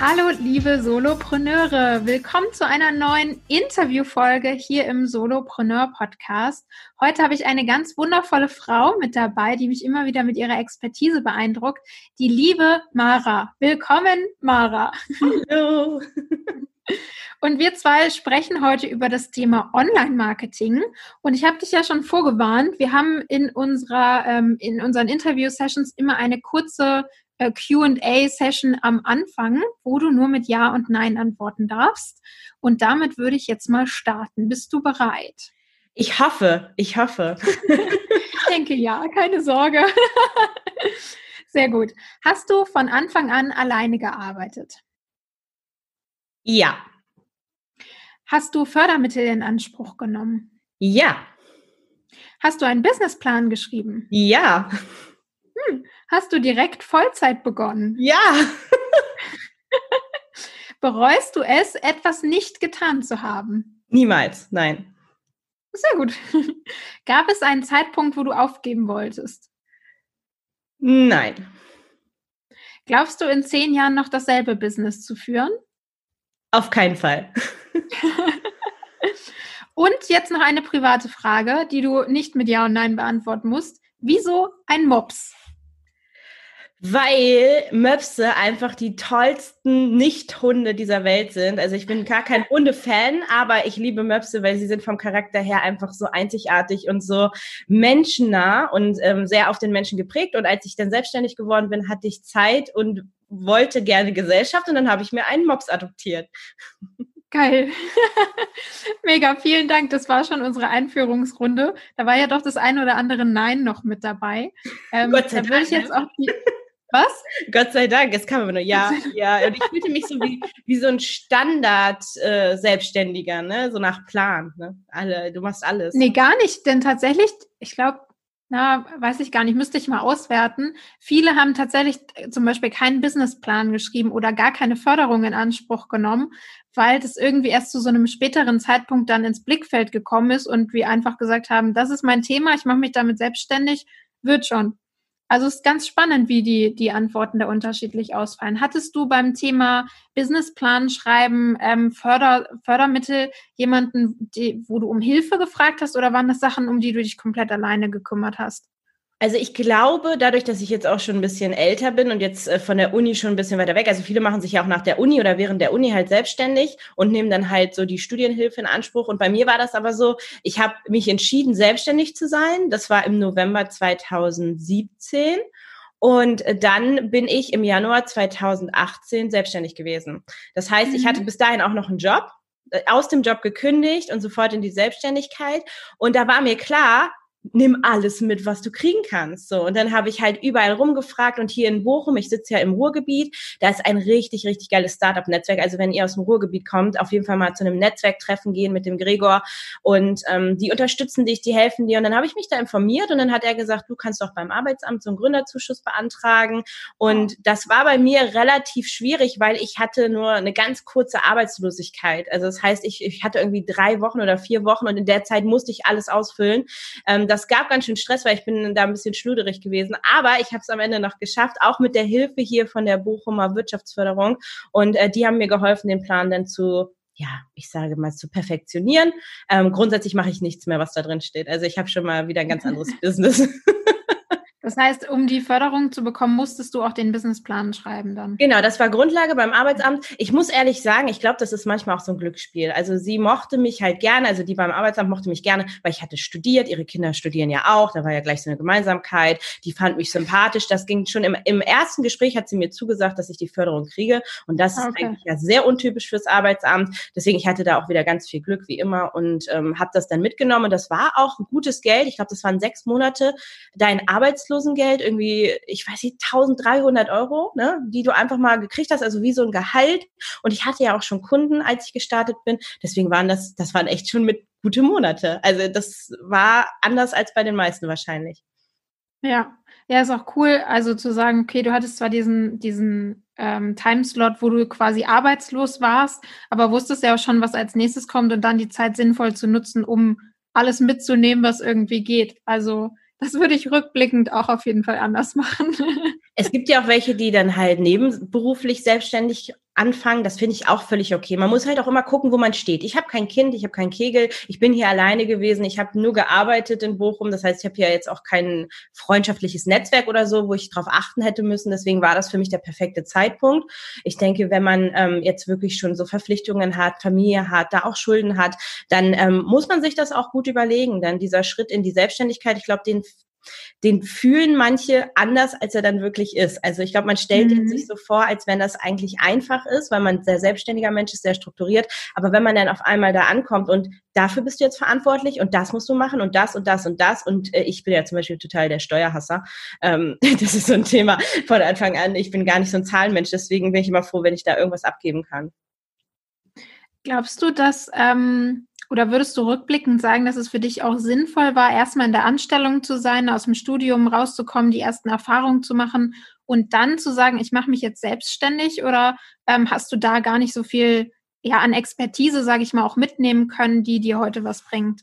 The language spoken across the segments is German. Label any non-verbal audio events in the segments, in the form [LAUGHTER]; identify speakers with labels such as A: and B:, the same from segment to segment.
A: Hallo, liebe Solopreneure. Willkommen zu einer neuen Interviewfolge hier im Solopreneur Podcast. Heute habe ich eine ganz wundervolle Frau mit dabei, die mich immer wieder mit ihrer Expertise beeindruckt. Die liebe Mara. Willkommen, Mara.
B: Hallo.
A: Und wir zwei sprechen heute über das Thema Online-Marketing. Und ich habe dich ja schon vorgewarnt. Wir haben in unserer, ähm, in unseren Interview-Sessions immer eine kurze QA-Session am Anfang, wo du nur mit Ja und Nein antworten darfst. Und damit würde ich jetzt mal starten. Bist du bereit?
B: Ich hoffe, ich hoffe.
A: ich denke ja, keine Sorge. [LAUGHS] Sehr gut. Hast du von Anfang an alleine gearbeitet?
B: Ja.
A: Hast du Fördermittel in Anspruch genommen?
B: Ja.
A: Hast du einen Businessplan geschrieben?
B: Ja.
A: Hm. Hast du direkt Vollzeit begonnen?
B: Ja. [LAUGHS]
A: Bereust du es, etwas nicht getan zu haben?
B: Niemals, nein.
A: Sehr gut. [LAUGHS] Gab es einen Zeitpunkt, wo du aufgeben wolltest?
B: Nein.
A: Glaubst du, in zehn Jahren noch dasselbe Business zu führen?
B: Auf keinen Fall. [LAUGHS]
A: und jetzt noch eine private Frage, die du nicht mit Ja und Nein beantworten musst. Wieso ein Mops?
B: Weil Möpse einfach die tollsten Nicht-Hunde dieser Welt sind. Also ich bin gar kein Hunde-Fan, aber ich liebe Möpse, weil sie sind vom Charakter her einfach so einzigartig und so menschennah und ähm, sehr auf den Menschen geprägt. Und als ich dann selbstständig geworden bin, hatte ich Zeit und wollte gerne Gesellschaft und dann habe ich mir einen Mops adoptiert.
A: Geil. [LAUGHS] Mega, vielen Dank. Das war schon unsere Einführungsrunde. Da war ja doch das eine oder andere Nein noch mit dabei.
B: Ähm, Gott sei
A: da würde ich jetzt auch die, was?
B: Gott sei Dank, es kam immer nur ja, ja. Und ich fühlte mich so wie, wie so ein Standard-Selbstständiger, äh, ne? So nach Plan, ne? Alle, du machst alles.
A: Nee, gar nicht, denn tatsächlich, ich glaube, na, weiß ich gar nicht, müsste ich mal auswerten. Viele haben tatsächlich äh, zum Beispiel keinen Businessplan geschrieben oder gar keine Förderung in Anspruch genommen, weil das irgendwie erst zu so einem späteren Zeitpunkt dann ins Blickfeld gekommen ist und wir einfach gesagt haben, das ist mein Thema, ich mache mich damit selbstständig, wird schon. Also es ist ganz spannend, wie die, die Antworten da unterschiedlich ausfallen. Hattest du beim Thema Businessplan schreiben, ähm, Förder, Fördermittel jemanden, die, wo du um Hilfe gefragt hast oder waren das Sachen, um die du dich komplett alleine gekümmert hast?
B: Also ich glaube, dadurch, dass ich jetzt auch schon ein bisschen älter bin und jetzt äh, von der Uni schon ein bisschen weiter weg, also viele machen sich ja auch nach der Uni oder während der Uni halt selbstständig und nehmen dann halt so die Studienhilfe in Anspruch. Und bei mir war das aber so, ich habe mich entschieden, selbstständig zu sein. Das war im November 2017. Und dann bin ich im Januar 2018 selbstständig gewesen. Das heißt, ich mhm. hatte bis dahin auch noch einen Job, äh, aus dem Job gekündigt und sofort in die Selbstständigkeit. Und da war mir klar, nimm alles mit, was du kriegen kannst. So und dann habe ich halt überall rumgefragt und hier in Bochum, ich sitze ja im Ruhrgebiet, da ist ein richtig richtig geiles Startup-Netzwerk. Also wenn ihr aus dem Ruhrgebiet kommt, auf jeden Fall mal zu einem Netzwerktreffen gehen mit dem Gregor und ähm, die unterstützen dich, die helfen dir. Und dann habe ich mich da informiert und dann hat er gesagt, du kannst doch beim Arbeitsamt so einen Gründerzuschuss beantragen. Und das war bei mir relativ schwierig, weil ich hatte nur eine ganz kurze Arbeitslosigkeit. Also das heißt, ich, ich hatte irgendwie drei Wochen oder vier Wochen und in der Zeit musste ich alles ausfüllen. Ähm, das gab ganz schön Stress, weil ich bin da ein bisschen schluderig gewesen. Aber ich habe es am Ende noch geschafft, auch mit der Hilfe hier von der Bochumer Wirtschaftsförderung. Und äh, die haben mir geholfen, den Plan dann zu ja, ich sage mal, zu perfektionieren. Ähm, grundsätzlich mache ich nichts mehr, was da drin steht. Also ich habe schon mal wieder ein ganz anderes [LAUGHS] Business. [LAUGHS]
A: Das heißt, um die Förderung zu bekommen, musstest du auch den Businessplan schreiben dann.
B: Genau, das war Grundlage beim Arbeitsamt. Ich muss ehrlich sagen, ich glaube, das ist manchmal auch so ein Glücksspiel. Also sie mochte mich halt gerne, also die beim Arbeitsamt mochte mich gerne, weil ich hatte studiert, ihre Kinder studieren ja auch, da war ja gleich so eine Gemeinsamkeit, die fand mich sympathisch. Das ging schon im, im ersten Gespräch hat sie mir zugesagt, dass ich die Förderung kriege. Und das okay. ist eigentlich ja sehr untypisch fürs Arbeitsamt. Deswegen, ich hatte da auch wieder ganz viel Glück, wie immer, und ähm, habe das dann mitgenommen. Das war auch ein gutes Geld. Ich glaube, das waren sechs Monate. Dein Arbeitslos Arbeitslosengeld, irgendwie, ich weiß nicht, 1300 Euro, ne, die du einfach mal gekriegt hast, also wie so ein Gehalt. Und ich hatte ja auch schon Kunden, als ich gestartet bin. Deswegen waren das, das waren echt schon mit gute Monate. Also das war anders als bei den meisten wahrscheinlich.
A: Ja, ja, ist auch cool, also zu sagen, okay, du hattest zwar diesen, diesen ähm, Timeslot, wo du quasi arbeitslos warst, aber wusstest ja auch schon, was als nächstes kommt und dann die Zeit sinnvoll zu nutzen, um alles mitzunehmen, was irgendwie geht. Also das würde ich rückblickend auch auf jeden Fall anders machen. [LAUGHS]
B: Es gibt ja auch welche, die dann halt nebenberuflich selbstständig anfangen. Das finde ich auch völlig okay. Man muss halt auch immer gucken, wo man steht. Ich habe kein Kind, ich habe keinen Kegel, ich bin hier alleine gewesen, ich habe nur gearbeitet in Bochum. Das heißt, ich habe hier jetzt auch kein freundschaftliches Netzwerk oder so, wo ich darauf achten hätte müssen. Deswegen war das für mich der perfekte Zeitpunkt. Ich denke, wenn man ähm, jetzt wirklich schon so Verpflichtungen hat, Familie hat, da auch Schulden hat, dann ähm, muss man sich das auch gut überlegen. Dann dieser Schritt in die Selbstständigkeit, ich glaube, den den fühlen manche anders, als er dann wirklich ist. Also ich glaube, man stellt mhm. sich so vor, als wenn das eigentlich einfach ist, weil man sehr selbstständiger Mensch ist, sehr strukturiert. Aber wenn man dann auf einmal da ankommt und dafür bist du jetzt verantwortlich und das musst du machen und das und das und das und äh, ich bin ja zum Beispiel total der Steuerhasser. Ähm, [LAUGHS] das ist so ein Thema von Anfang an. Ich bin gar nicht so ein Zahlenmensch, deswegen bin ich immer froh, wenn ich da irgendwas abgeben kann.
A: Glaubst du, dass ähm, oder würdest du rückblickend sagen, dass es für dich auch sinnvoll war, erstmal in der Anstellung zu sein, aus dem Studium rauszukommen, die ersten Erfahrungen zu machen und dann zu sagen, ich mache mich jetzt selbstständig? Oder ähm, hast du da gar nicht so viel ja, an Expertise, sage ich mal, auch mitnehmen können, die dir heute was bringt?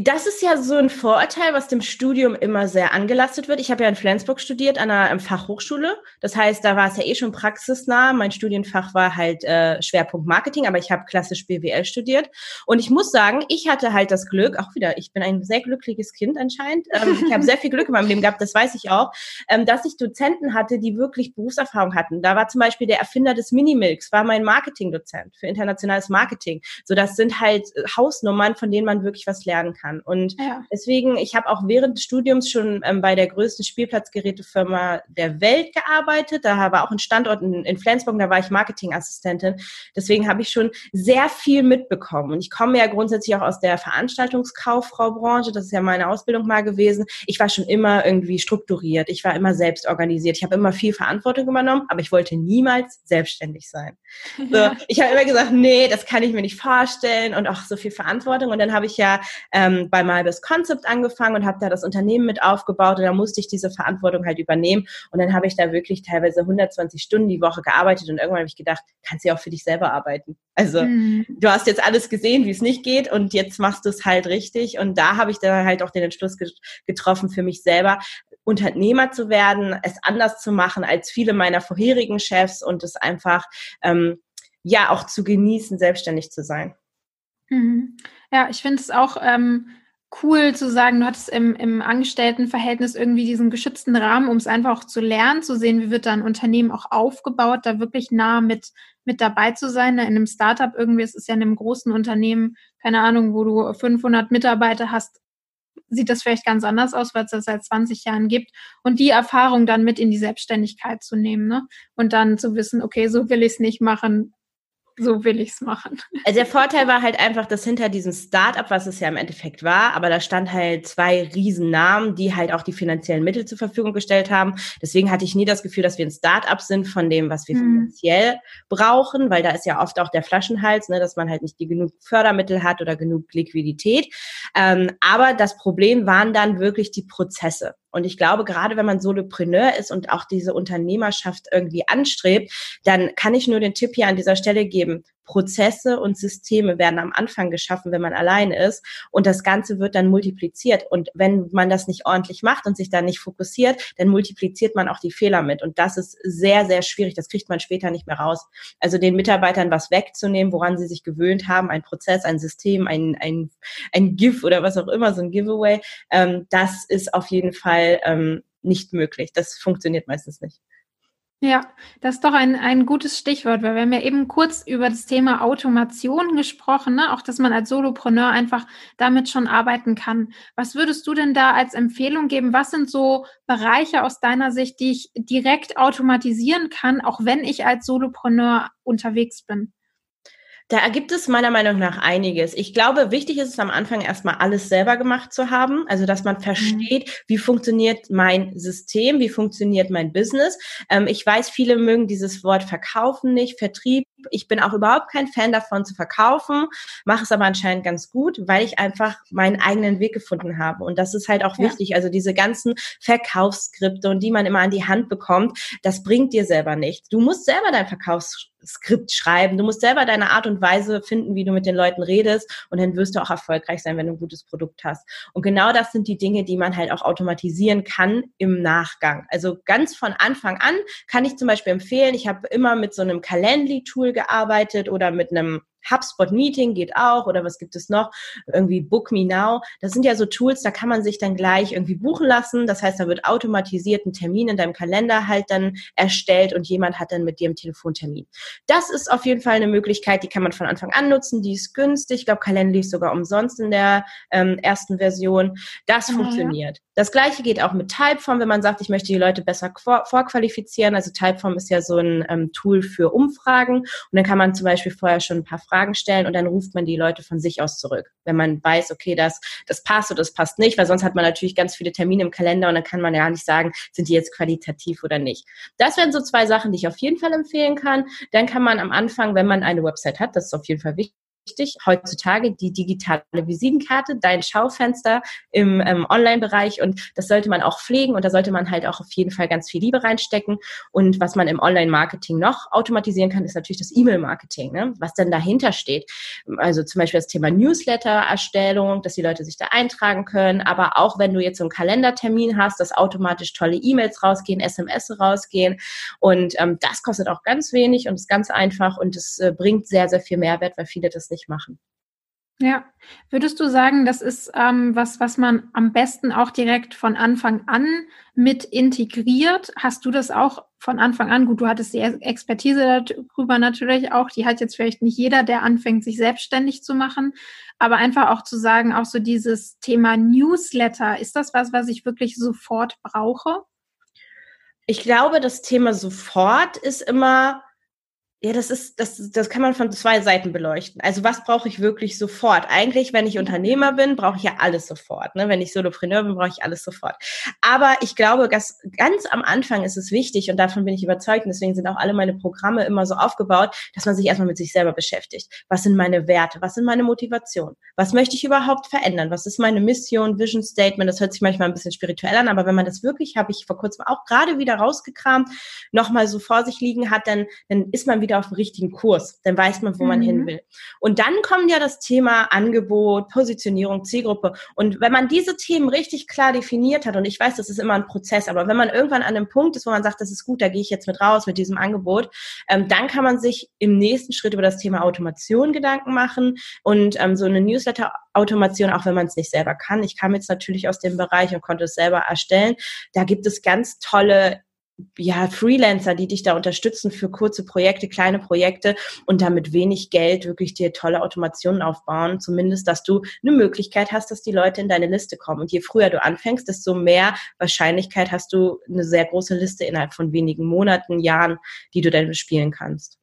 B: Das ist ja so ein Vorurteil, was dem Studium immer sehr angelastet wird. Ich habe ja in Flensburg studiert an einer Fachhochschule. Das heißt, da war es ja eh schon praxisnah. Mein Studienfach war halt äh, Schwerpunkt Marketing, aber ich habe klassisch BWL studiert. Und ich muss sagen, ich hatte halt das Glück, auch wieder, ich bin ein sehr glückliches Kind anscheinend. Ähm, ich habe sehr viel Glück in meinem Leben gehabt, das weiß ich auch, ähm, dass ich Dozenten hatte, die wirklich Berufserfahrung hatten. Da war zum Beispiel der Erfinder des Minimilks, war mein Marketingdozent für internationales Marketing. So, das sind halt Hausnummern, von denen man wirklich was lernen kann kann. Und ja. deswegen, ich habe auch während des Studiums schon ähm, bei der größten Spielplatzgerätefirma der Welt gearbeitet. Da war auch ein Standort in, in Flensburg, da war ich Marketingassistentin. Deswegen habe ich schon sehr viel mitbekommen. Und ich komme ja grundsätzlich auch aus der Veranstaltungskauffrau-Branche. Das ist ja meine Ausbildung mal gewesen. Ich war schon immer irgendwie strukturiert. Ich war immer selbst organisiert. Ich habe immer viel Verantwortung übernommen, aber ich wollte niemals selbstständig sein. [LAUGHS] So, ich habe immer gesagt, nee, das kann ich mir nicht vorstellen und auch so viel Verantwortung. Und dann habe ich ja ähm, ähm, bei Malbis Concept angefangen und habe da das Unternehmen mit aufgebaut und da musste ich diese Verantwortung halt übernehmen und dann habe ich da wirklich teilweise 120 Stunden die Woche gearbeitet und irgendwann habe ich gedacht, kannst du ja auch für dich selber arbeiten. Also mhm. du hast jetzt alles gesehen, wie es nicht geht und jetzt machst du es halt richtig und da habe ich dann halt auch den Entschluss getroffen für mich selber, Unternehmer zu werden, es anders zu machen als viele meiner vorherigen Chefs und es einfach ähm, ja auch zu genießen, selbstständig zu sein.
A: Mhm. Ja, ich finde es auch ähm, cool zu sagen, du hattest im, im Angestelltenverhältnis irgendwie diesen geschützten Rahmen, um es einfach auch zu lernen, zu sehen, wie wird da ein Unternehmen auch aufgebaut, da wirklich nah mit, mit dabei zu sein. Ne? In einem Startup irgendwie, es ist ja in einem großen Unternehmen, keine Ahnung, wo du 500 Mitarbeiter hast, sieht das vielleicht ganz anders aus, weil es das seit 20 Jahren gibt. Und die Erfahrung dann mit in die Selbstständigkeit zu nehmen ne? und dann zu wissen, okay, so will ich es nicht machen, so will ich es machen.
B: Also der Vorteil war halt einfach, dass hinter diesem Startup, was es ja im Endeffekt war, aber da stand halt zwei Riesennamen, die halt auch die finanziellen Mittel zur Verfügung gestellt haben. Deswegen hatte ich nie das Gefühl, dass wir ein Startup sind von dem, was wir mhm. finanziell brauchen, weil da ist ja oft auch der Flaschenhals, ne, dass man halt nicht die genug Fördermittel hat oder genug Liquidität. Ähm, aber das Problem waren dann wirklich die Prozesse. Und ich glaube, gerade wenn man Solopreneur ist und auch diese Unternehmerschaft irgendwie anstrebt, dann kann ich nur den Tipp hier an dieser Stelle geben, Prozesse und Systeme werden am Anfang geschaffen, wenn man alleine ist und das Ganze wird dann multipliziert. Und wenn man das nicht ordentlich macht und sich dann nicht fokussiert, dann multipliziert man auch die Fehler mit. Und das ist sehr, sehr schwierig. Das kriegt man später nicht mehr raus. Also den Mitarbeitern was wegzunehmen, woran sie sich gewöhnt haben, ein Prozess, ein System, ein, ein, ein GIF oder was auch immer, so ein Giveaway, ähm, das ist auf jeden Fall ähm, nicht möglich. Das funktioniert meistens nicht.
A: Ja, das ist doch ein, ein gutes Stichwort, weil wir haben ja eben kurz über das Thema Automation gesprochen, ne? auch dass man als Solopreneur einfach damit schon arbeiten kann. Was würdest du denn da als Empfehlung geben? Was sind so Bereiche aus deiner Sicht, die ich direkt automatisieren kann, auch wenn ich als Solopreneur unterwegs bin?
B: Da ergibt es meiner Meinung nach einiges. Ich glaube, wichtig ist es am Anfang erstmal alles selber gemacht zu haben, also dass man mhm. versteht, wie funktioniert mein System, wie funktioniert mein Business. Ähm, ich weiß, viele mögen dieses Wort verkaufen nicht, Vertrieb. Ich bin auch überhaupt kein Fan davon zu verkaufen, mache es aber anscheinend ganz gut, weil ich einfach meinen eigenen Weg gefunden habe. Und das ist halt auch ja. wichtig. Also diese ganzen Verkaufsskripte und die man immer an die Hand bekommt, das bringt dir selber nichts. Du musst selber dein Verkaufs Skript schreiben. Du musst selber deine Art und Weise finden, wie du mit den Leuten redest und dann wirst du auch erfolgreich sein, wenn du ein gutes Produkt hast. Und genau das sind die Dinge, die man halt auch automatisieren kann im Nachgang. Also ganz von Anfang an kann ich zum Beispiel empfehlen, ich habe immer mit so einem Calendly-Tool gearbeitet oder mit einem HubSpot Meeting geht auch oder was gibt es noch? Irgendwie Book Me Now. Das sind ja so Tools, da kann man sich dann gleich irgendwie buchen lassen. Das heißt, da wird automatisiert ein Termin in deinem Kalender halt dann erstellt und jemand hat dann mit dir einen Telefontermin. Das ist auf jeden Fall eine Möglichkeit, die kann man von Anfang an nutzen. Die ist günstig. Ich glaube, Calendly ist sogar umsonst in der ähm, ersten Version. Das ja, funktioniert. Ja. Das gleiche geht auch mit Typeform, wenn man sagt, ich möchte die Leute besser vorqualifizieren. Also Typeform ist ja so ein ähm, Tool für Umfragen und dann kann man zum Beispiel vorher schon ein paar Fragen stellen und dann ruft man die Leute von sich aus zurück. Wenn man weiß, okay, das, das passt oder das passt nicht, weil sonst hat man natürlich ganz viele Termine im Kalender und dann kann man ja nicht sagen, sind die jetzt qualitativ oder nicht. Das wären so zwei Sachen, die ich auf jeden Fall empfehlen kann. Dann kann man am Anfang, wenn man eine Website hat, das ist auf jeden Fall wichtig, wichtig. Heutzutage die digitale Visitenkarte, dein Schaufenster im ähm, Online-Bereich und das sollte man auch pflegen und da sollte man halt auch auf jeden Fall ganz viel Liebe reinstecken. Und was man im Online-Marketing noch automatisieren kann, ist natürlich das E-Mail-Marketing, ne? was denn dahinter steht. Also zum Beispiel das Thema Newsletter-Erstellung, dass die Leute sich da eintragen können, aber auch wenn du jetzt so einen Kalendertermin hast, dass automatisch tolle E-Mails rausgehen, SMS rausgehen und ähm, das kostet auch ganz wenig und ist ganz einfach und es äh, bringt sehr, sehr viel Mehrwert, weil viele das nicht nicht machen.
A: Ja, würdest du sagen, das ist ähm, was, was man am besten auch direkt von Anfang an mit integriert? Hast du das auch von Anfang an? Gut, du hattest die Expertise darüber natürlich auch. Die hat jetzt vielleicht nicht jeder, der anfängt, sich selbstständig zu machen. Aber einfach auch zu sagen, auch so dieses Thema Newsletter, ist das was, was ich wirklich sofort brauche?
B: Ich glaube, das Thema sofort ist immer ja, das ist, das, das kann man von zwei Seiten beleuchten. Also was brauche ich wirklich sofort? Eigentlich, wenn ich Unternehmer bin, brauche ich ja alles sofort. Ne? Wenn ich Solopreneur bin, brauche ich alles sofort. Aber ich glaube, dass ganz am Anfang ist es wichtig und davon bin ich überzeugt und deswegen sind auch alle meine Programme immer so aufgebaut, dass man sich erstmal mit sich selber beschäftigt. Was sind meine Werte? Was sind meine Motivationen? Was möchte ich überhaupt verändern? Was ist meine Mission, Vision Statement? Das hört sich manchmal ein bisschen spirituell an, aber wenn man das wirklich, habe ich vor kurzem auch gerade wieder rausgekramt, nochmal so vor sich liegen hat, dann, dann ist man wieder wieder auf dem richtigen Kurs. Dann weiß man, wo mhm. man hin mhm. will. Und dann kommt ja das Thema Angebot, Positionierung, Zielgruppe. Und wenn man diese Themen richtig klar definiert hat, und ich weiß, das ist immer ein Prozess, aber wenn man irgendwann an einem Punkt ist, wo man sagt, das ist gut, da gehe ich jetzt mit raus mit diesem Angebot, ähm, dann kann man sich im nächsten Schritt über das Thema Automation Gedanken machen und ähm, so eine Newsletter-Automation, auch wenn man es nicht selber kann. Ich kam jetzt natürlich aus dem Bereich und konnte es selber erstellen. Da gibt es ganz tolle ja, Freelancer, die dich da unterstützen für kurze Projekte, kleine Projekte und damit wenig Geld wirklich dir tolle Automationen aufbauen. Zumindest, dass du eine Möglichkeit hast, dass die Leute in deine Liste kommen. Und je früher du anfängst, desto mehr Wahrscheinlichkeit hast du eine sehr große Liste innerhalb von wenigen Monaten, Jahren, die du dann bespielen kannst.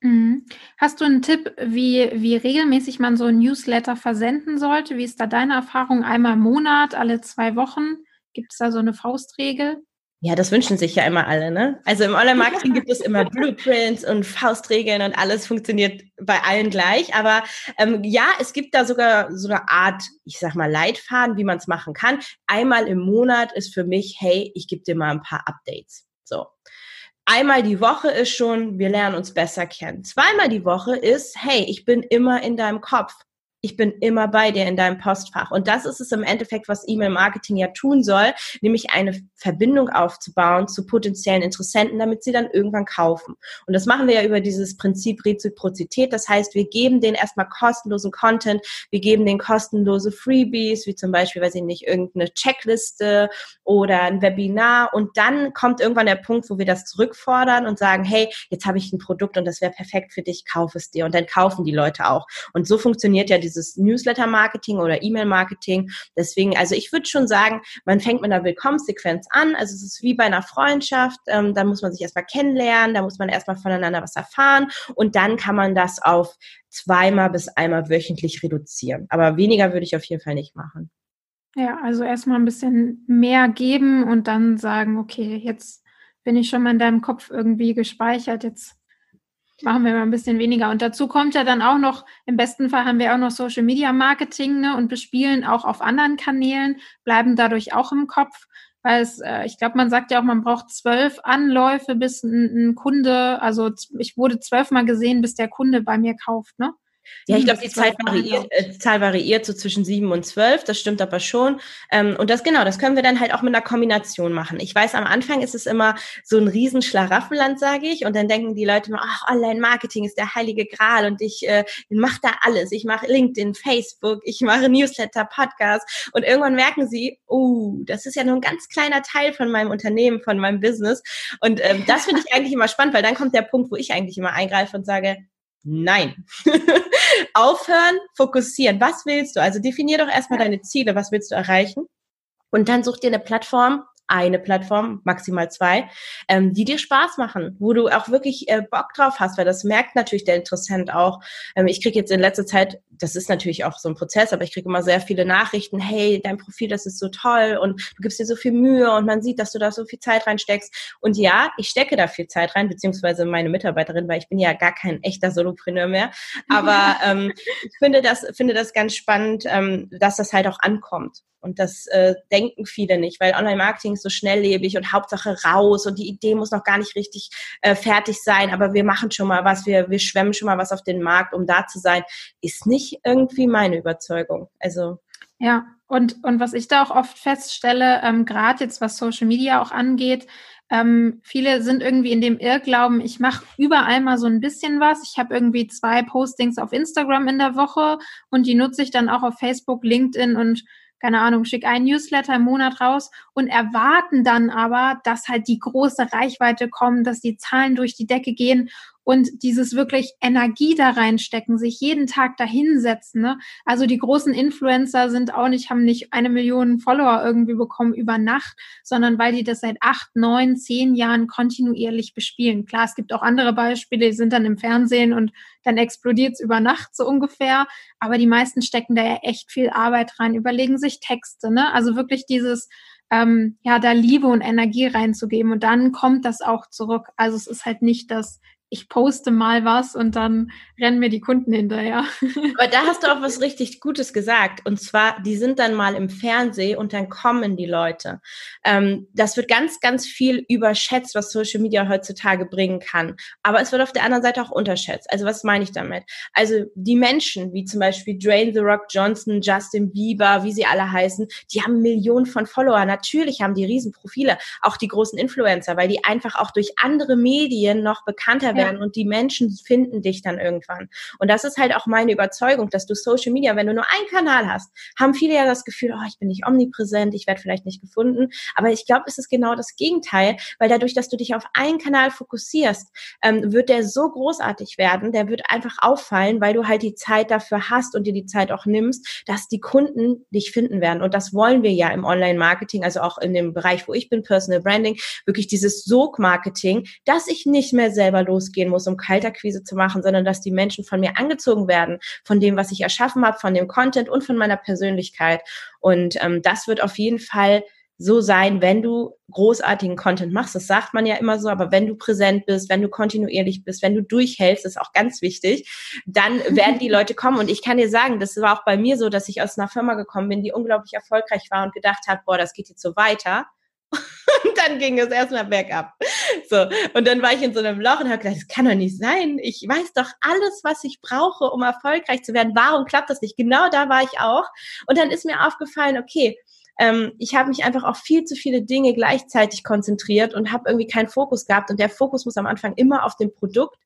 A: Mhm. Hast du einen Tipp, wie, wie regelmäßig man so ein Newsletter versenden sollte? Wie ist da deine Erfahrung? Einmal im Monat, alle zwei Wochen? Gibt es da so eine Faustregel?
B: Ja, das wünschen sich ja immer alle, ne? Also im Online-Marketing gibt es immer Blueprints und Faustregeln und alles funktioniert bei allen gleich. Aber ähm, ja, es gibt da sogar so eine Art, ich sag mal, Leitfaden, wie man es machen kann. Einmal im Monat ist für mich, hey, ich gebe dir mal ein paar Updates. So. Einmal die Woche ist schon, wir lernen uns besser kennen. Zweimal die Woche ist, hey, ich bin immer in deinem Kopf ich bin immer bei dir in deinem Postfach. Und das ist es im Endeffekt, was E-Mail-Marketing ja tun soll, nämlich eine Verbindung aufzubauen zu potenziellen Interessenten, damit sie dann irgendwann kaufen. Und das machen wir ja über dieses Prinzip Reziprozität. Das heißt, wir geben denen erstmal kostenlosen Content, wir geben denen kostenlose Freebies, wie zum Beispiel, weiß ich nicht, irgendeine Checkliste oder ein Webinar. Und dann kommt irgendwann der Punkt, wo wir das zurückfordern und sagen, hey, jetzt habe ich ein Produkt und das wäre perfekt für dich, kauf es dir. Und dann kaufen die Leute auch. Und so funktioniert ja dieses Newsletter-Marketing oder E-Mail-Marketing. Deswegen, also ich würde schon sagen, man fängt mit einer Willkommenssequenz an. Also es ist wie bei einer Freundschaft. Ähm, da muss man sich erstmal kennenlernen, da muss man erstmal voneinander was erfahren und dann kann man das auf zweimal bis einmal wöchentlich reduzieren. Aber weniger würde ich auf jeden Fall nicht machen.
A: Ja, also erstmal ein bisschen mehr geben und dann sagen, okay, jetzt bin ich schon mal in deinem Kopf irgendwie gespeichert, jetzt machen wir mal ein bisschen weniger. Und dazu kommt ja dann auch noch, im besten Fall haben wir auch noch Social Media Marketing ne, und bespielen auch auf anderen Kanälen, bleiben dadurch auch im Kopf. Weil es, äh, ich glaube, man sagt ja auch, man braucht zwölf Anläufe, bis ein, ein Kunde, also ich wurde zwölfmal gesehen, bis der Kunde bei mir kauft, ne?
B: Ja, ich glaube, die Zeit variiert, äh, Zahl variiert so zwischen sieben und zwölf, das stimmt aber schon. Ähm, und das genau, das können wir dann halt auch mit einer Kombination machen. Ich weiß, am Anfang ist es immer so ein riesen Schlaraffenland, sage ich, und dann denken die Leute immer, ach, Online-Marketing ist der heilige Gral und ich äh, mache da alles. Ich mache LinkedIn, Facebook, ich mache Newsletter, Podcast und irgendwann merken sie, oh, das ist ja nur ein ganz kleiner Teil von meinem Unternehmen, von meinem Business. Und ähm, das finde ich [LAUGHS] eigentlich immer spannend, weil dann kommt der Punkt, wo ich eigentlich immer eingreife und sage, Nein. [LAUGHS] Aufhören, fokussieren. Was willst du? Also definier doch erstmal deine Ziele. Was willst du erreichen? Und dann such dir eine Plattform, eine Plattform, maximal zwei, ähm, die dir Spaß machen, wo du auch wirklich äh, Bock drauf hast, weil das merkt natürlich der Interessent auch. Ähm, ich kriege jetzt in letzter Zeit, das ist natürlich auch so ein Prozess, aber ich kriege immer sehr viele Nachrichten, hey, dein Profil, das ist so toll und du gibst dir so viel Mühe und man sieht, dass du da so viel Zeit reinsteckst. Und ja, ich stecke da viel Zeit rein, beziehungsweise meine Mitarbeiterin, weil ich bin ja gar kein echter Solopreneur mehr. Aber [LAUGHS] ähm, ich finde das, finde das ganz spannend, ähm, dass das halt auch ankommt. Und das äh, denken viele nicht, weil Online-Marketing ist so schnelllebig und Hauptsache raus und die Idee muss noch gar nicht richtig äh, fertig sein, aber wir machen schon mal was, wir, wir schwemmen schon mal was auf den Markt, um da zu sein, ist nicht irgendwie meine Überzeugung. Also
A: ja, und, und was ich da auch oft feststelle, ähm, gerade jetzt was Social Media auch angeht, ähm, viele sind irgendwie in dem Irrglauben, ich mache überall mal so ein bisschen was. Ich habe irgendwie zwei Postings auf Instagram in der Woche und die nutze ich dann auch auf Facebook, LinkedIn und keine Ahnung, schick einen Newsletter im Monat raus und erwarten dann aber, dass halt die große Reichweite kommt, dass die Zahlen durch die Decke gehen und dieses wirklich Energie da reinstecken, sich jeden Tag dahinsetzen. Ne? Also die großen Influencer sind auch nicht, haben nicht eine Million Follower irgendwie bekommen über Nacht, sondern weil die das seit acht, neun, zehn Jahren kontinuierlich bespielen. Klar, es gibt auch andere Beispiele, die sind dann im Fernsehen und dann explodiert es über Nacht so ungefähr. Aber die meisten stecken da ja echt viel Arbeit rein, überlegen sich Texte. Ne? Also wirklich dieses ähm, ja, da Liebe und Energie reinzugeben und dann kommt das auch zurück. Also es ist halt nicht das ich poste mal was und dann rennen mir die Kunden hinterher.
B: Aber da hast du auch was richtig Gutes gesagt. Und zwar, die sind dann mal im Fernsehen und dann kommen die Leute. Ähm, das wird ganz, ganz viel überschätzt, was Social Media heutzutage bringen kann. Aber es wird auf der anderen Seite auch unterschätzt. Also was meine ich damit? Also die Menschen, wie zum Beispiel Drain The Rock Johnson, Justin Bieber, wie sie alle heißen, die haben Millionen von Follower. Natürlich haben die Riesenprofile, auch die großen Influencer, weil die einfach auch durch andere Medien noch bekannter werden ja. und die Menschen finden dich dann irgendwann. Und das ist halt auch meine Überzeugung, dass du Social Media, wenn du nur einen Kanal hast, haben viele ja das Gefühl, oh, ich bin nicht omnipräsent, ich werde vielleicht nicht gefunden. Aber ich glaube, es ist genau das Gegenteil, weil dadurch, dass du dich auf einen Kanal fokussierst, ähm, wird der so großartig werden, der wird einfach auffallen, weil du halt die Zeit dafür hast und dir die Zeit auch nimmst, dass die Kunden dich finden werden. Und das wollen wir ja im Online-Marketing, also auch in dem Bereich, wo ich bin, Personal Branding, wirklich dieses Sog-Marketing, dass ich nicht mehr selber los losgehen muss, um Kaltakquise zu machen, sondern dass die Menschen von mir angezogen werden, von dem, was ich erschaffen habe, von dem Content und von meiner Persönlichkeit. Und ähm, das wird auf jeden Fall so sein, wenn du großartigen Content machst. Das sagt man ja immer so, aber wenn du präsent bist, wenn du kontinuierlich bist, wenn du durchhältst, ist auch ganz wichtig, dann [LAUGHS] werden die Leute kommen. Und ich kann dir sagen, das war auch bei mir so, dass ich aus einer Firma gekommen bin, die unglaublich erfolgreich war und gedacht hat, boah, das geht jetzt so weiter. [LAUGHS] Und dann ging es erstmal bergab. So, und dann war ich in so einem Loch und habe gedacht, das kann doch nicht sein. Ich weiß doch alles, was ich brauche, um erfolgreich zu werden. Warum klappt das nicht? Genau da war ich auch. Und dann ist mir aufgefallen, okay, ähm, ich habe mich einfach auf viel zu viele Dinge gleichzeitig konzentriert und habe irgendwie keinen Fokus gehabt. Und der Fokus muss am Anfang immer auf dem Produkt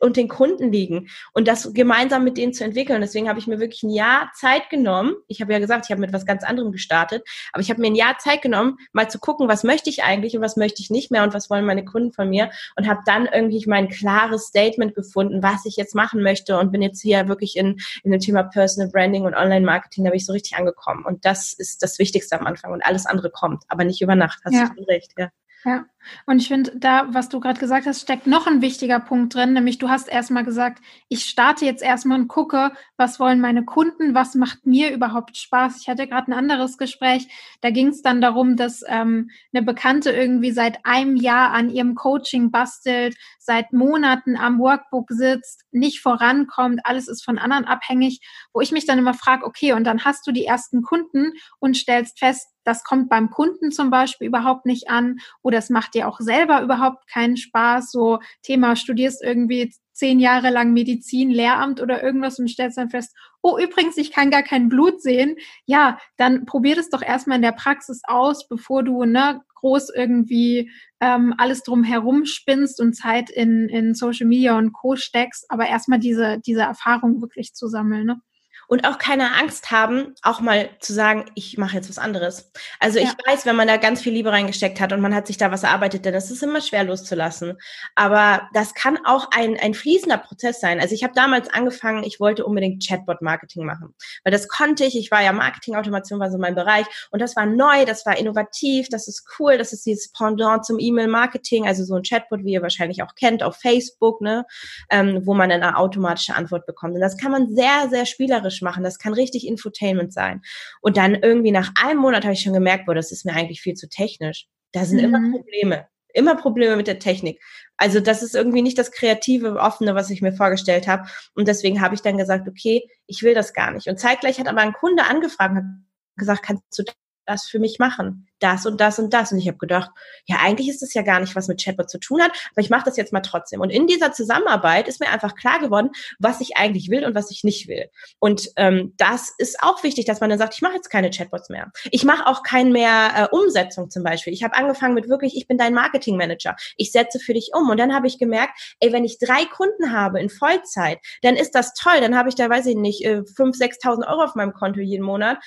B: und den Kunden liegen und das gemeinsam mit denen zu entwickeln. Deswegen habe ich mir wirklich ein Jahr Zeit genommen. Ich habe ja gesagt, ich habe mit was ganz anderem gestartet, aber ich habe mir ein Jahr Zeit genommen, mal zu gucken, was möchte ich eigentlich und was möchte ich nicht mehr und was wollen meine Kunden von mir und habe dann irgendwie mein klares Statement gefunden, was ich jetzt machen möchte und bin jetzt hier wirklich in, in dem Thema Personal Branding und Online-Marketing, da bin ich so richtig angekommen und das ist das Wichtigste am Anfang und alles andere kommt, aber nicht über Nacht, hast ja. du recht, ja.
A: Ja, und ich finde, da, was du gerade gesagt hast, steckt noch ein wichtiger Punkt drin, nämlich du hast erstmal gesagt, ich starte jetzt erstmal und gucke, was wollen meine Kunden, was macht mir überhaupt Spaß. Ich hatte gerade ein anderes Gespräch, da ging es dann darum, dass ähm, eine Bekannte irgendwie seit einem Jahr an ihrem Coaching bastelt, seit Monaten am Workbook sitzt, nicht vorankommt, alles ist von anderen abhängig, wo ich mich dann immer frage, okay, und dann hast du die ersten Kunden und stellst fest, das kommt beim Kunden zum Beispiel überhaupt nicht an oder es macht dir auch selber überhaupt keinen Spaß. So Thema, studierst irgendwie zehn Jahre lang Medizin, Lehramt oder irgendwas und stellst dann fest, oh übrigens, ich kann gar kein Blut sehen. Ja, dann probier das doch erstmal in der Praxis aus, bevor du ne, groß irgendwie ähm, alles drum herum spinnst und Zeit in, in Social Media und Co. steckst, aber erstmal diese, diese Erfahrung wirklich zu sammeln. Ne?
B: Und auch keine Angst haben, auch mal zu sagen, ich mache jetzt was anderes. Also ich ja. weiß, wenn man da ganz viel Liebe reingesteckt hat und man hat sich da was erarbeitet, dann ist es immer schwer loszulassen. Aber das kann auch ein, ein fließender Prozess sein. Also ich habe damals angefangen, ich wollte unbedingt Chatbot-Marketing machen, weil das konnte ich. Ich war ja Marketing-Automation, war so mein Bereich und das war neu, das war innovativ, das ist cool, das ist dieses Pendant zum E-Mail-Marketing, also so ein Chatbot, wie ihr wahrscheinlich auch kennt, auf Facebook, ne, ähm, wo man eine automatische Antwort bekommt. Und das kann man sehr, sehr spielerisch spielerisch machen. Das kann richtig Infotainment sein. Und dann irgendwie nach einem Monat habe ich schon gemerkt, boah, das ist mir eigentlich viel zu technisch. Da sind mhm. immer Probleme. Immer Probleme mit der Technik. Also das ist irgendwie nicht das kreative, offene, was ich mir vorgestellt habe. Und deswegen habe ich dann gesagt, okay, ich will das gar nicht. Und zeitgleich hat aber ein Kunde angefragt und gesagt, kannst du das für mich machen? das und das und das. Und ich habe gedacht, ja, eigentlich ist das ja gar nicht, was mit Chatbot zu tun hat, aber ich mache das jetzt mal trotzdem. Und in dieser Zusammenarbeit ist mir einfach klar geworden, was ich eigentlich will und was ich nicht will. Und ähm, das ist auch wichtig, dass man dann sagt, ich mache jetzt keine Chatbots mehr. Ich mache auch kein mehr äh, Umsetzung zum Beispiel. Ich habe angefangen mit wirklich, ich bin dein Marketingmanager. Ich setze für dich um. Und dann habe ich gemerkt, ey, wenn ich drei Kunden habe in Vollzeit, dann ist das toll. Dann habe ich da, weiß ich nicht, äh, 5.000, 6.000 Euro auf meinem Konto jeden Monat.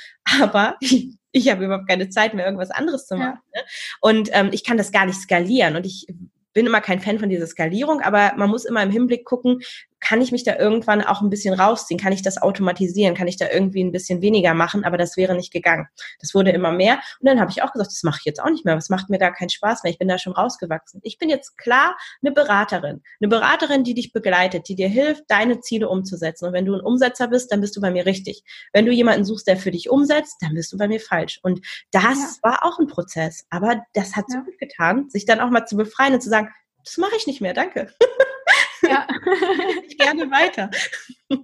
B: Aber [LAUGHS] ich habe überhaupt keine Zeit mehr, irgendwas anderes zu machen. Ja. Ne? Und ähm, ich kann das gar nicht skalieren. Und ich bin immer kein Fan von dieser Skalierung, aber man muss immer im Hinblick gucken, kann ich mich da irgendwann auch ein bisschen rausziehen? Kann ich das automatisieren? Kann ich da irgendwie ein bisschen weniger machen? Aber das wäre nicht gegangen. Das wurde immer mehr. Und dann habe ich auch gesagt, das mache ich jetzt auch nicht mehr. Was macht mir gar keinen Spaß mehr? Ich bin da schon rausgewachsen. Ich bin jetzt klar eine Beraterin. Eine Beraterin, die dich begleitet, die dir hilft, deine Ziele umzusetzen. Und wenn du ein Umsetzer bist, dann bist du bei mir richtig. Wenn du jemanden suchst, der für dich umsetzt, dann bist du bei mir falsch. Und das ja. war auch ein Prozess. Aber das hat ja. so gut getan, sich dann auch mal zu befreien und zu sagen, das mache ich nicht mehr, danke. [LAUGHS] Ja. [LAUGHS] ich gerne weiter. [LAUGHS]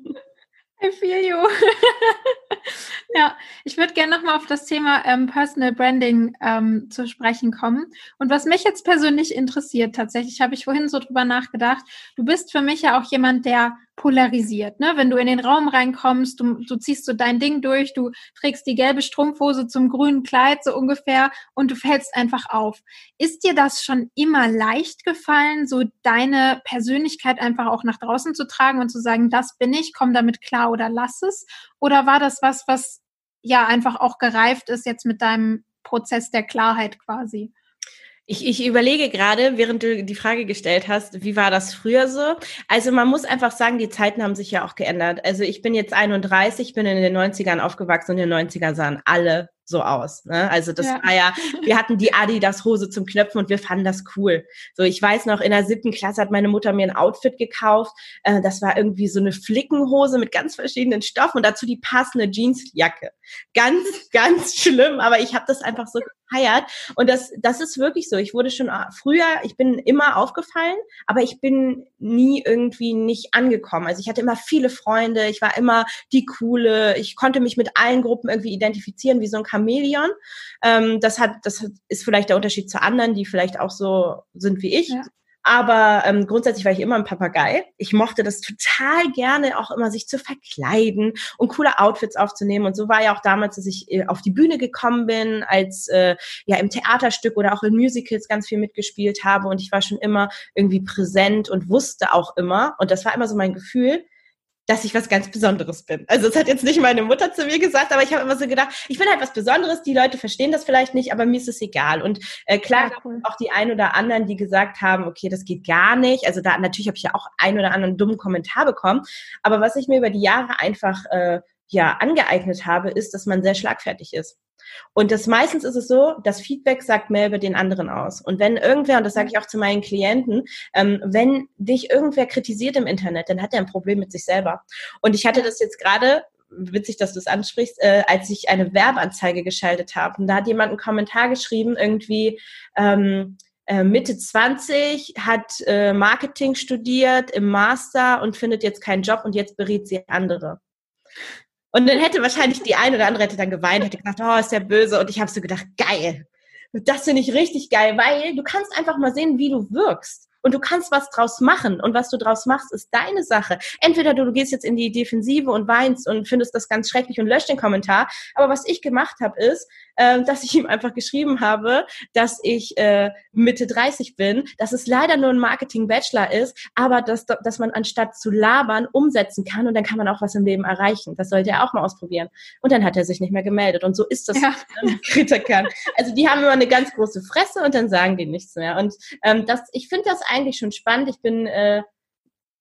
A: I feel you. [LAUGHS] ja, ich würde gerne nochmal auf das Thema ähm, Personal Branding ähm, zu sprechen kommen. Und was mich jetzt persönlich interessiert, tatsächlich habe ich vorhin so drüber nachgedacht, du bist für mich ja auch jemand, der polarisiert. Ne? Wenn du in den Raum reinkommst, du, du ziehst so dein Ding durch, du trägst die gelbe Strumpfhose zum grünen Kleid so ungefähr und du fällst einfach auf. Ist dir das schon immer leicht gefallen, so deine Persönlichkeit einfach auch nach draußen zu tragen und zu sagen, das bin ich, komm damit klar oder lass es? Oder war das was, was ja einfach auch gereift ist jetzt mit deinem Prozess der Klarheit quasi?
B: Ich, ich überlege gerade, während du die Frage gestellt hast, wie war das früher so? Also man muss einfach sagen, die Zeiten haben sich ja auch geändert. Also ich bin jetzt 31, bin in den 90ern aufgewachsen und in den 90ern sahen alle so aus. Ne? Also das ja. war ja, wir hatten die Adidas Hose zum Knöpfen und wir fanden das cool. So, ich weiß noch, in der siebten Klasse hat meine Mutter mir ein Outfit gekauft. Äh, das war irgendwie so eine Flickenhose mit ganz verschiedenen Stoffen und dazu die passende Jeansjacke. Ganz, [LAUGHS] ganz schlimm, aber ich habe das einfach so gefeiert. Und das, das ist wirklich so. Ich wurde schon äh, früher, ich bin immer aufgefallen, aber ich bin nie irgendwie nicht angekommen. Also ich hatte immer viele Freunde, ich war immer die coole, ich konnte mich mit allen Gruppen irgendwie identifizieren wie so ein Chamäleon. Ähm, das hat, das ist vielleicht der Unterschied zu anderen, die vielleicht auch so sind wie ich. Ja. Aber ähm, grundsätzlich war ich immer ein Papagei. Ich mochte das total gerne, auch immer sich zu verkleiden und coole Outfits aufzunehmen. Und so war ja auch damals, dass ich äh, auf die Bühne gekommen bin, als äh, ja im Theaterstück oder auch in Musicals ganz viel mitgespielt habe. Und ich war schon immer irgendwie präsent und wusste auch immer. Und das war immer so mein Gefühl, dass ich was ganz Besonderes bin. Also es hat jetzt nicht meine Mutter zu mir gesagt, aber ich habe immer so gedacht, ich bin halt was Besonderes, die Leute verstehen das vielleicht nicht, aber mir ist es egal. Und äh, klar, ja, cool. auch die ein oder anderen, die gesagt haben, okay, das geht gar nicht. Also da natürlich habe ich ja auch ein oder anderen dummen Kommentar bekommen. Aber was ich mir über die Jahre einfach äh, ja angeeignet habe, ist, dass man sehr schlagfertig ist. Und das meistens ist es so, das Feedback sagt mehr über den anderen aus. Und wenn irgendwer, und das sage ich auch zu meinen Klienten, ähm, wenn dich irgendwer kritisiert im Internet, dann hat er ein Problem mit sich selber. Und ich hatte das jetzt gerade, witzig, dass du es ansprichst, äh, als ich eine Werbeanzeige geschaltet habe. Und da hat jemand einen Kommentar geschrieben, irgendwie, ähm, äh, Mitte 20, hat äh, Marketing studiert im Master und findet jetzt keinen Job und jetzt berät sie andere. Und dann hätte wahrscheinlich die eine oder andere hätte dann geweint, hätte gesagt, oh, ist der böse. Und ich habe so gedacht, geil. Das finde ich richtig geil, weil du kannst einfach mal sehen, wie du wirkst und du kannst was draus machen. Und was du draus machst, ist deine Sache. Entweder du, du gehst jetzt in die Defensive und weinst und findest das ganz schrecklich und löscht den Kommentar. Aber was ich gemacht habe, ist, äh, dass ich [LAUGHS] ihm einfach geschrieben habe, dass ich äh, Mitte 30 bin, dass es leider nur ein Marketing-Bachelor ist, aber dass, dass man anstatt zu labern umsetzen kann und dann kann man auch was im Leben erreichen. Das sollte er auch mal ausprobieren. Und dann hat er sich nicht mehr gemeldet. Und so ist das ja. [LAUGHS] mit Kritikern. Also die haben immer eine ganz große Fresse und dann sagen die nichts mehr. Und ähm, das, ich finde das eigentlich schon spannend. Ich bin äh,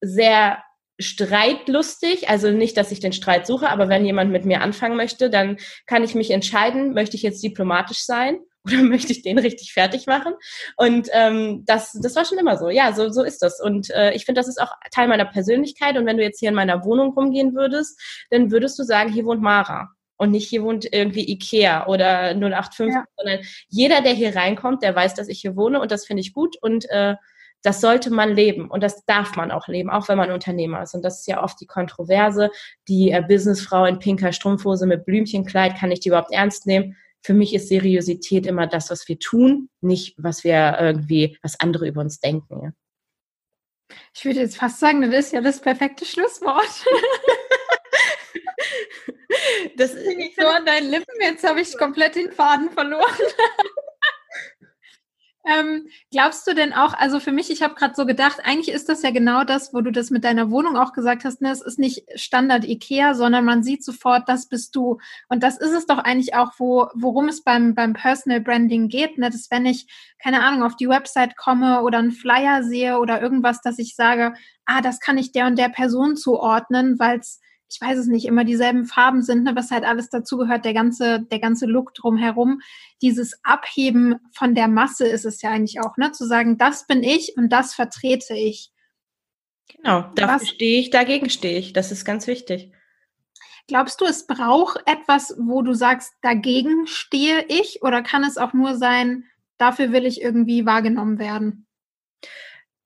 B: sehr streitlustig, also nicht, dass ich den Streit suche, aber wenn jemand mit mir anfangen möchte, dann kann ich mich entscheiden, möchte ich jetzt diplomatisch sein [LAUGHS] oder möchte ich den richtig fertig machen? Und ähm, das, das war schon immer so. Ja, so, so ist das. Und äh, ich finde, das ist auch Teil meiner Persönlichkeit. Und wenn du jetzt hier in meiner Wohnung rumgehen würdest, dann würdest du sagen, hier wohnt Mara. Und nicht hier wohnt irgendwie Ikea oder 085, ja. sondern jeder, der hier reinkommt, der weiß, dass ich hier wohne und das finde ich gut. Und äh, das sollte man leben und das darf man auch leben, auch wenn man Unternehmer ist. Und das ist ja oft die Kontroverse. Die äh, Businessfrau in pinker Strumpfhose mit Blümchenkleid, kann ich die überhaupt ernst nehmen? Für mich ist Seriosität immer das, was wir tun, nicht was wir irgendwie, was andere über uns denken. Ja.
A: Ich würde jetzt fast sagen, das ist ja das perfekte Schlusswort. [LAUGHS] das ist so an deinen Lippen, jetzt habe ich komplett den Faden verloren. [LAUGHS] Ähm, glaubst du denn auch, also für mich, ich habe gerade so gedacht, eigentlich ist das ja genau das, wo du das mit deiner Wohnung auch gesagt hast, ne? es ist nicht Standard IKEA, sondern man sieht sofort, das bist du. Und das ist es doch eigentlich auch, wo, worum es beim, beim Personal Branding geht, ne? dass wenn ich, keine Ahnung, auf die Website komme oder einen Flyer sehe oder irgendwas, dass ich sage, ah, das kann ich der und der Person zuordnen, weil es ich weiß es nicht, immer dieselben Farben sind, ne, was halt alles dazugehört, der ganze, der ganze Look drumherum. Dieses Abheben von der Masse ist es ja eigentlich auch, ne, zu sagen, das bin ich und das vertrete ich.
B: Genau, dafür stehe ich, dagegen stehe ich. Das ist ganz wichtig.
A: Glaubst du, es braucht etwas, wo du sagst, dagegen stehe ich? Oder kann es auch nur sein, dafür will ich irgendwie wahrgenommen werden?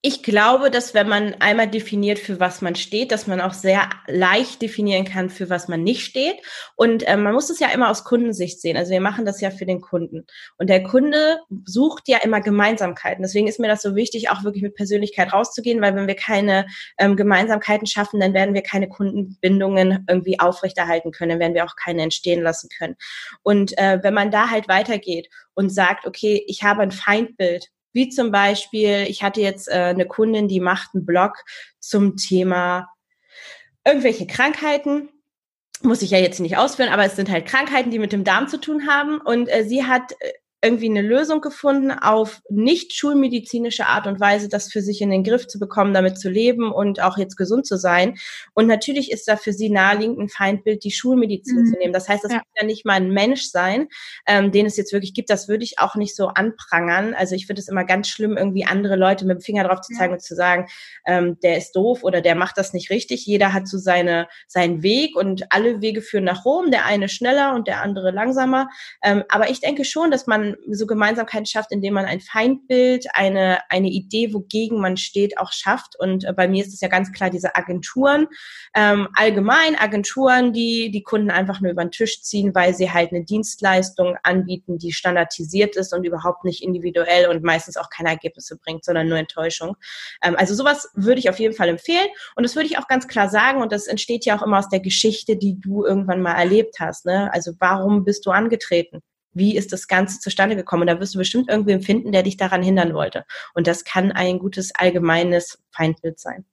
B: Ich glaube, dass wenn man einmal definiert, für was man steht, dass man auch sehr leicht definieren kann, für was man nicht steht. Und äh, man muss es ja immer aus Kundensicht sehen. Also wir machen das ja für den Kunden. Und der Kunde sucht ja immer Gemeinsamkeiten. Deswegen ist mir das so wichtig, auch wirklich mit Persönlichkeit rauszugehen, weil wenn wir keine ähm, Gemeinsamkeiten schaffen, dann werden wir keine Kundenbindungen irgendwie aufrechterhalten können, dann werden wir auch keine entstehen lassen können. Und äh, wenn man da halt weitergeht und sagt, okay, ich habe ein Feindbild wie zum Beispiel, ich hatte jetzt äh, eine Kundin, die macht einen Blog zum Thema irgendwelche Krankheiten. Muss ich ja jetzt nicht ausführen, aber es sind halt Krankheiten, die mit dem Darm zu tun haben. Und äh, sie hat äh, irgendwie eine Lösung gefunden, auf nicht schulmedizinische Art und Weise das für sich in den Griff zu bekommen, damit zu leben und auch jetzt gesund zu sein. Und natürlich ist da für sie naheliegend ein Feindbild, die Schulmedizin mhm. zu nehmen. Das heißt, das ja. muss ja nicht mal ein Mensch sein, ähm, den es jetzt wirklich gibt. Das würde ich auch nicht so anprangern. Also ich finde es immer ganz schlimm, irgendwie andere Leute mit dem Finger drauf zu zeigen ja. und zu sagen, ähm, der ist doof oder der macht das nicht richtig. Jeder hat so seine, seinen Weg und alle Wege führen nach Rom. Der eine schneller und der andere langsamer. Ähm, aber ich denke schon, dass man so Gemeinsamkeiten schafft, indem man ein Feindbild, eine, eine Idee, wogegen man steht, auch schafft. Und äh, bei mir ist es ja ganz klar diese Agenturen, ähm, allgemein Agenturen, die die Kunden einfach nur über den Tisch ziehen, weil sie halt eine Dienstleistung anbieten, die standardisiert ist und überhaupt nicht individuell und meistens auch keine Ergebnisse bringt, sondern nur Enttäuschung. Ähm, also sowas würde ich auf jeden Fall empfehlen. Und das würde ich auch ganz klar sagen. Und das entsteht ja auch immer aus der Geschichte, die du irgendwann mal erlebt hast. Ne? Also warum bist du angetreten? Wie ist das Ganze zustande gekommen? Und da wirst du bestimmt irgendwen finden, der dich daran hindern wollte. Und das kann ein gutes allgemeines Feindbild sein.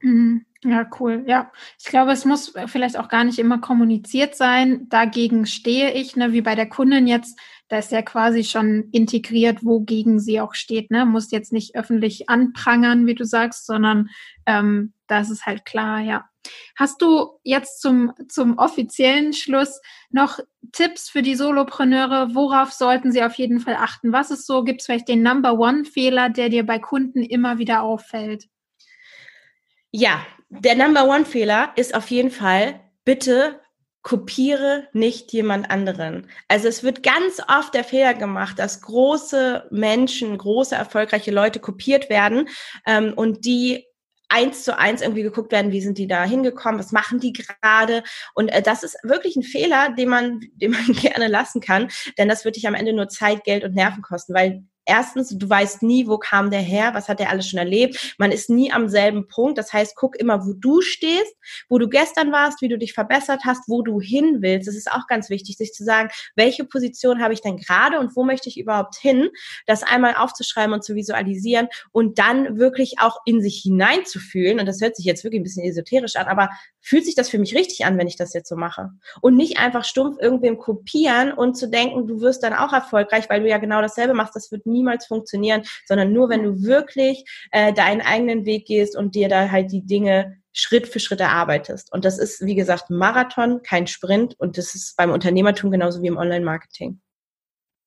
A: Mhm. Ja, cool. Ja, ich glaube, es muss vielleicht auch gar nicht immer kommuniziert sein. Dagegen stehe ich, ne, wie bei der Kundin jetzt. Da ist ja quasi schon integriert, wogegen sie auch steht. Ne, muss jetzt nicht öffentlich anprangern, wie du sagst, sondern ähm, das ist halt klar. Ja. Hast du jetzt zum zum offiziellen Schluss noch Tipps für die Solopreneure? Worauf sollten sie auf jeden Fall achten? Was ist so? Gibt es vielleicht den Number One Fehler, der dir bei Kunden immer wieder auffällt?
B: Ja, der Number One Fehler ist auf jeden Fall, bitte kopiere nicht jemand anderen. Also es wird ganz oft der Fehler gemacht, dass große Menschen, große erfolgreiche Leute kopiert werden ähm, und die eins zu eins irgendwie geguckt werden, wie sind die da hingekommen, was machen die gerade. Und äh, das ist wirklich ein Fehler, den man, [LAUGHS] den man gerne lassen kann, denn das wird dich am Ende nur Zeit, Geld und Nerven kosten, weil erstens, du weißt nie, wo kam der her, was hat der alles schon erlebt. Man ist nie am selben Punkt. Das heißt, guck immer, wo du stehst, wo du gestern warst, wie du dich verbessert hast, wo du hin willst. Das ist auch ganz wichtig, sich zu sagen, welche Position habe ich denn gerade und wo möchte ich überhaupt hin? Das einmal aufzuschreiben und zu visualisieren und dann wirklich auch in sich hineinzufühlen. Und das hört sich jetzt wirklich ein bisschen esoterisch an, aber fühlt sich das für mich richtig an, wenn ich das jetzt so mache? Und nicht einfach stumpf irgendwem kopieren und zu denken, du wirst dann auch erfolgreich, weil du ja genau dasselbe machst. Das wird nie niemals funktionieren, sondern nur, wenn du wirklich äh, deinen eigenen Weg gehst und dir da halt die Dinge Schritt für Schritt erarbeitest. Und das ist, wie gesagt, Marathon, kein Sprint. Und das ist beim Unternehmertum genauso wie im Online-Marketing.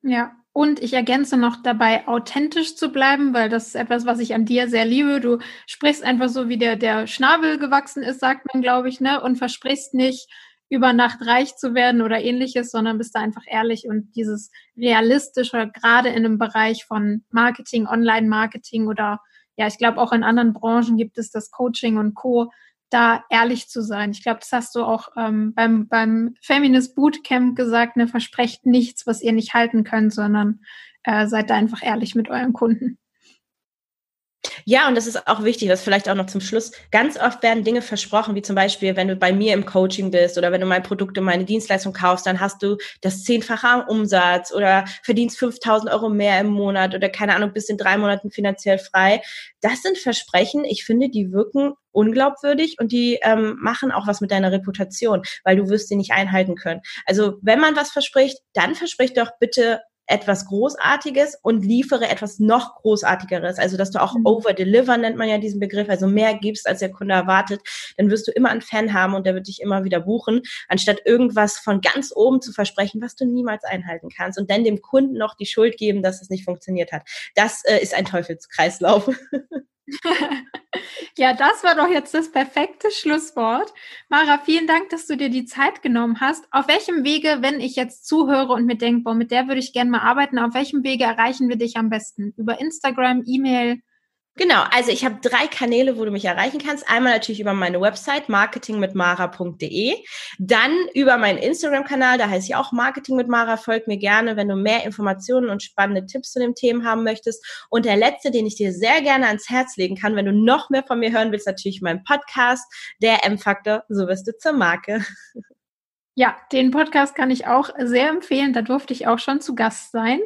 A: Ja, und ich ergänze noch dabei, authentisch zu bleiben, weil das ist etwas, was ich an dir sehr liebe. Du sprichst einfach so, wie der, der Schnabel gewachsen ist, sagt man, glaube ich, ne? Und versprichst nicht, über Nacht reich zu werden oder ähnliches, sondern bist da einfach ehrlich und dieses realistische, gerade in einem Bereich von Marketing, Online-Marketing oder ja, ich glaube auch in anderen Branchen gibt es das Coaching und Co., da ehrlich zu sein. Ich glaube, das hast du auch ähm, beim, beim Feminist Bootcamp gesagt, ne, versprecht nichts, was ihr nicht halten könnt, sondern äh, seid da einfach ehrlich mit euren Kunden.
B: Ja, und das ist auch wichtig, das vielleicht auch noch zum Schluss. Ganz oft werden Dinge versprochen, wie zum Beispiel, wenn du bei mir im Coaching bist oder wenn du mein Produkt und meine Dienstleistung kaufst, dann hast du das zehnfache am Umsatz oder verdienst 5000 Euro mehr im Monat oder keine Ahnung, bist in drei Monaten finanziell frei. Das sind Versprechen, ich finde, die wirken unglaubwürdig und die ähm, machen auch was mit deiner Reputation, weil du wirst sie nicht einhalten können. Also wenn man was verspricht, dann verspricht doch bitte etwas Großartiges und liefere etwas noch Großartigeres. Also, dass du auch mhm. over-deliver nennt man ja diesen Begriff, also mehr gibst, als der Kunde erwartet, dann wirst du immer einen Fan haben und der wird dich immer wieder buchen, anstatt irgendwas von ganz oben zu versprechen, was du niemals einhalten kannst und dann dem Kunden noch die Schuld geben, dass es nicht funktioniert hat. Das äh, ist ein Teufelskreislauf. [LAUGHS] [LAUGHS]
A: ja, das war doch jetzt das perfekte Schlusswort. Mara, vielen Dank, dass du dir die Zeit genommen hast. Auf welchem Wege, wenn ich jetzt zuhöre und mir denke, boah, mit der würde ich gerne mal arbeiten, auf welchem Wege erreichen wir dich am besten? Über Instagram, E-Mail?
B: Genau, also ich habe drei Kanäle, wo du mich erreichen kannst. Einmal natürlich über meine Website marketingmitmara.de, dann über meinen Instagram-Kanal, da heißt ich auch Marketing mit Mara. Folg mir gerne, wenn du mehr Informationen und spannende Tipps zu dem Thema haben möchtest. Und der letzte, den ich dir sehr gerne ans Herz legen kann, wenn du noch mehr von mir hören willst, natürlich mein Podcast, der M-Faktor, so wirst du zur Marke. [LAUGHS]
A: Ja, den Podcast kann ich auch sehr empfehlen. Da durfte ich auch schon zu Gast sein.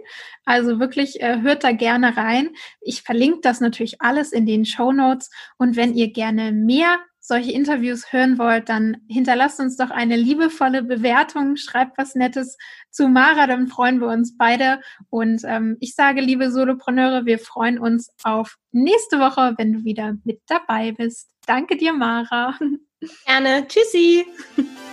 A: Also wirklich äh, hört da gerne rein. Ich verlinke das natürlich alles in den Show Notes. Und wenn ihr gerne mehr solche Interviews hören wollt, dann hinterlasst uns doch eine liebevolle Bewertung, schreibt was Nettes zu Mara, dann freuen wir uns beide. Und ähm, ich sage, liebe Solopreneure, wir freuen uns auf nächste Woche, wenn du wieder mit dabei bist. Danke dir, Mara.
B: Gerne. Tschüssi. [LAUGHS]